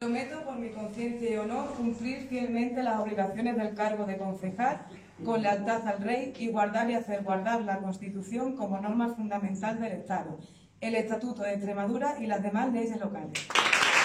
Prometo por mi conciencia y honor cumplir fielmente las obligaciones del cargo de concejal con lealtad al Rey y guardar y hacer guardar la Constitución como norma fundamental del Estado, el Estatuto de Extremadura y las demás leyes locales.